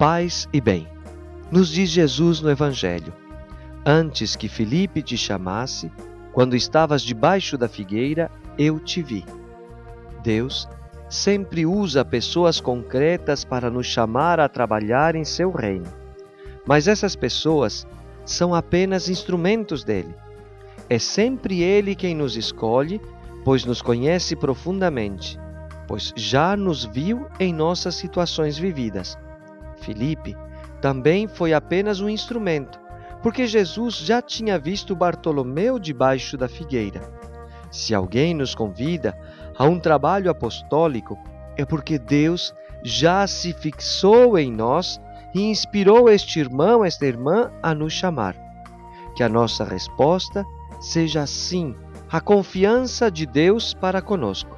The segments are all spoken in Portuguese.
Paz e bem. Nos diz Jesus no Evangelho: Antes que Filipe te chamasse, quando estavas debaixo da figueira, eu te vi. Deus sempre usa pessoas concretas para nos chamar a trabalhar em seu reino. Mas essas pessoas são apenas instrumentos dele. É sempre ele quem nos escolhe, pois nos conhece profundamente, pois já nos viu em nossas situações vividas. Filipe também foi apenas um instrumento, porque Jesus já tinha visto Bartolomeu debaixo da figueira. Se alguém nos convida a um trabalho apostólico, é porque Deus já se fixou em nós e inspirou este irmão, esta irmã a nos chamar. Que a nossa resposta seja sim, a confiança de Deus para conosco.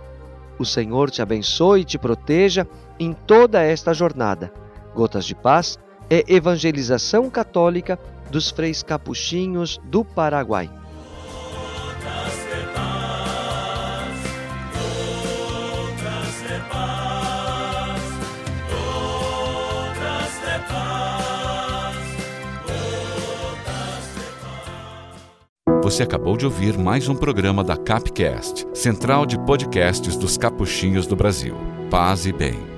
O Senhor te abençoe e te proteja em toda esta jornada. Gotas de Paz é evangelização católica dos freis capuchinhos do Paraguai. Você acabou de ouvir mais um programa da Capcast, central de podcasts dos capuchinhos do Brasil. Paz e bem.